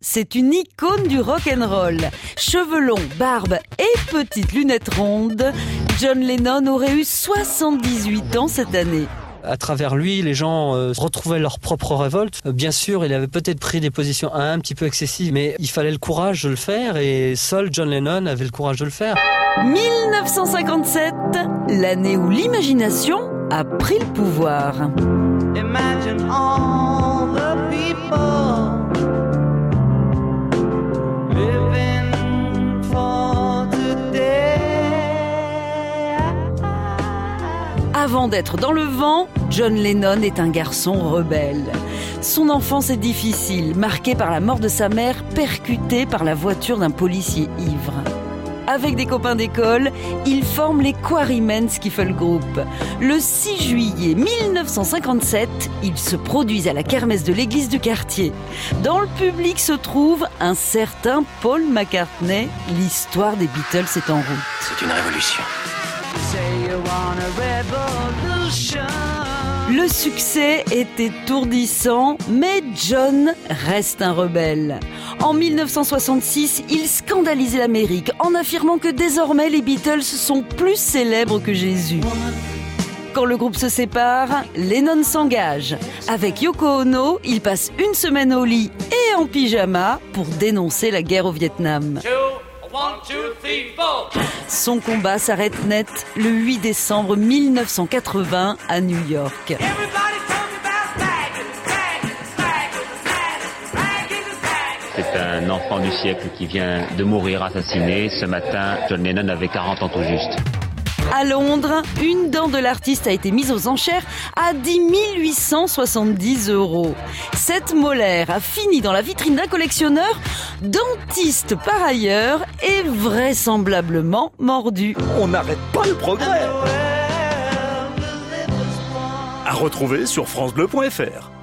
c'est une icône du rock and roll. Cheveux longs, barbe et petites lunettes rondes, John Lennon aurait eu 78 ans cette année. À travers lui, les gens euh, retrouvaient leur propre révolte. Euh, bien sûr, il avait peut-être pris des positions un petit peu excessives, mais il fallait le courage de le faire et seul John Lennon avait le courage de le faire. 1957, l'année où l'imagination a pris le pouvoir. Imagine all the people Avant d'être dans le vent, John Lennon est un garçon rebelle. Son enfance est difficile, marquée par la mort de sa mère, percutée par la voiture d'un policier ivre. Avec des copains d'école, ils forment les Quarrymans qui fait le groupe. Le 6 juillet 1957, ils se produisent à la kermesse de l'église du quartier. Dans le public se trouve un certain Paul McCartney. L'histoire des Beatles est en route. C'est une révolution. Le succès est étourdissant, mais John reste un rebelle. En 1966, il scandalise l'Amérique en affirmant que désormais les Beatles sont plus célèbres que Jésus. Quand le groupe se sépare, Lennon s'engage. Avec Yoko Ono, il passe une semaine au lit et en pyjama pour dénoncer la guerre au Vietnam. Son combat s'arrête net le 8 décembre 1980 à New York. C'est un enfant du siècle qui vient de mourir assassiné. Ce matin, John Lennon avait 40 ans tout juste. À Londres, une dent de l'artiste a été mise aux enchères à 10 870 euros. Cette molaire a fini dans la vitrine d'un collectionneur, dentiste par ailleurs, et vraisemblablement mordu. On n'arrête pas le progrès. À retrouver sur francebleu.fr.